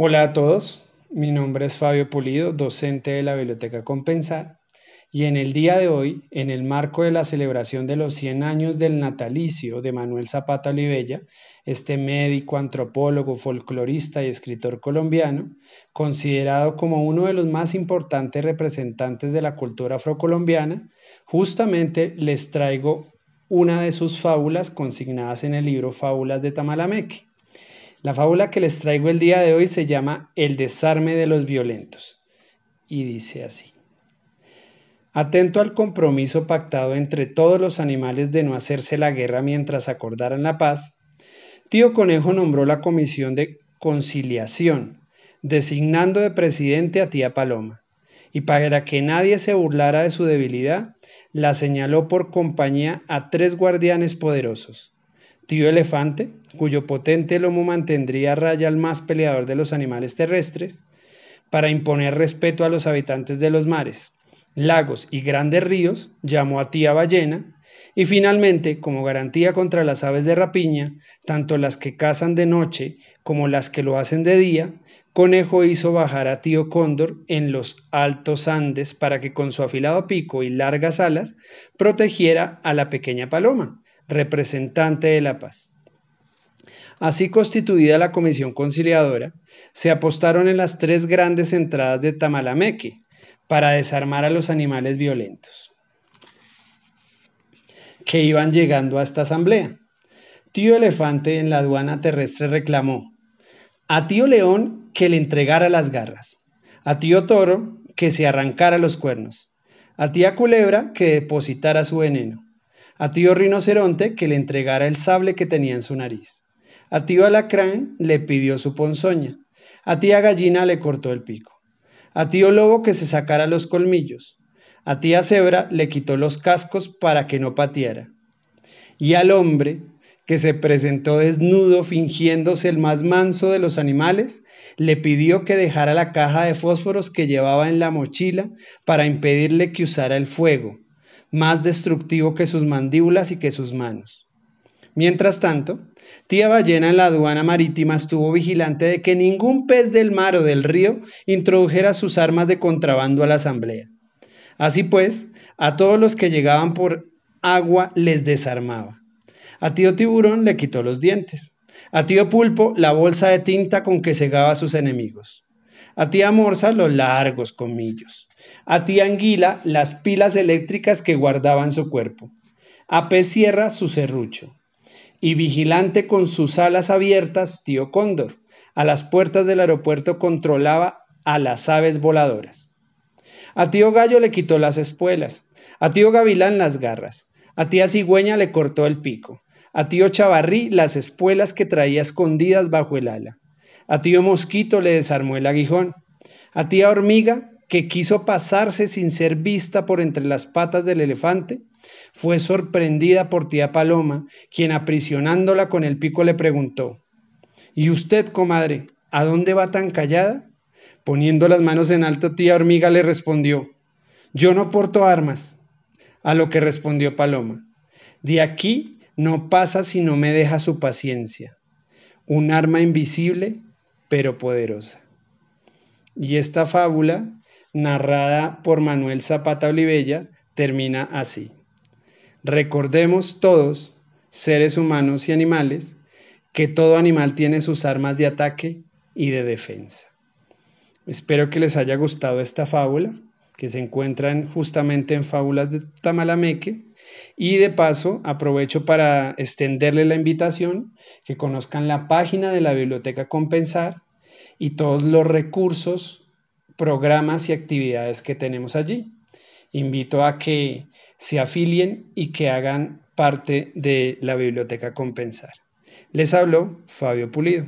Hola a todos, mi nombre es Fabio Pulido, docente de la Biblioteca Compensar, y en el día de hoy, en el marco de la celebración de los 100 años del natalicio de Manuel Zapata Olivella, este médico, antropólogo, folclorista y escritor colombiano, considerado como uno de los más importantes representantes de la cultura afrocolombiana, justamente les traigo una de sus fábulas consignadas en el libro Fábulas de Tamalameque. La fábula que les traigo el día de hoy se llama El desarme de los violentos y dice así. Atento al compromiso pactado entre todos los animales de no hacerse la guerra mientras acordaran la paz, Tío Conejo nombró la comisión de conciliación, designando de presidente a tía Paloma, y para que nadie se burlara de su debilidad, la señaló por compañía a tres guardianes poderosos, Tío elefante, cuyo potente lomo mantendría a raya al más peleador de los animales terrestres, para imponer respeto a los habitantes de los mares, lagos y grandes ríos, llamó a tía ballena, y finalmente, como garantía contra las aves de rapiña, tanto las que cazan de noche como las que lo hacen de día, Conejo hizo bajar a tío Cóndor en los altos Andes para que con su afilado pico y largas alas protegiera a la pequeña paloma, representante de la paz. Así constituida la comisión conciliadora, se apostaron en las tres grandes entradas de Tamalameque para desarmar a los animales violentos que iban llegando a esta asamblea. Tío Elefante en la aduana terrestre reclamó a Tío León que le entregara las garras, a Tío Toro que se arrancara los cuernos, a Tía Culebra que depositara su veneno, a tío rinoceronte que le entregara el sable que tenía en su nariz. A tío alacrán le pidió su ponzoña. A tía gallina le cortó el pico. A tío lobo que se sacara los colmillos. A tía cebra le quitó los cascos para que no pateara. Y al hombre que se presentó desnudo fingiéndose el más manso de los animales, le pidió que dejara la caja de fósforos que llevaba en la mochila para impedirle que usara el fuego más destructivo que sus mandíbulas y que sus manos. Mientras tanto, tía ballena en la aduana marítima estuvo vigilante de que ningún pez del mar o del río introdujera sus armas de contrabando a la asamblea. Así pues, a todos los que llegaban por agua les desarmaba. A tío tiburón le quitó los dientes. A tío pulpo la bolsa de tinta con que cegaba a sus enemigos a tía Morsa los largos comillos, a tía Anguila las pilas eléctricas que guardaban su cuerpo, a pez sierra su serrucho, y vigilante con sus alas abiertas, tío Cóndor, a las puertas del aeropuerto controlaba a las aves voladoras. A tío Gallo le quitó las espuelas, a tío Gavilán las garras, a tía Cigüeña le cortó el pico, a tío Chavarrí las espuelas que traía escondidas bajo el ala, a tío Mosquito le desarmó el aguijón. A tía Hormiga, que quiso pasarse sin ser vista por entre las patas del elefante, fue sorprendida por tía Paloma, quien aprisionándola con el pico le preguntó, ¿Y usted, comadre, a dónde va tan callada? Poniendo las manos en alto, tía Hormiga le respondió, Yo no porto armas. A lo que respondió Paloma, De aquí no pasa si no me deja su paciencia. Un arma invisible pero poderosa. Y esta fábula, narrada por Manuel Zapata Olivella, termina así. Recordemos todos, seres humanos y animales, que todo animal tiene sus armas de ataque y de defensa. Espero que les haya gustado esta fábula, que se encuentran justamente en Fábulas de Tamalameque. Y de paso, aprovecho para extenderle la invitación que conozcan la página de la Biblioteca Compensar y todos los recursos, programas y actividades que tenemos allí. Invito a que se afilien y que hagan parte de la Biblioteca Compensar. Les habló Fabio Pulido.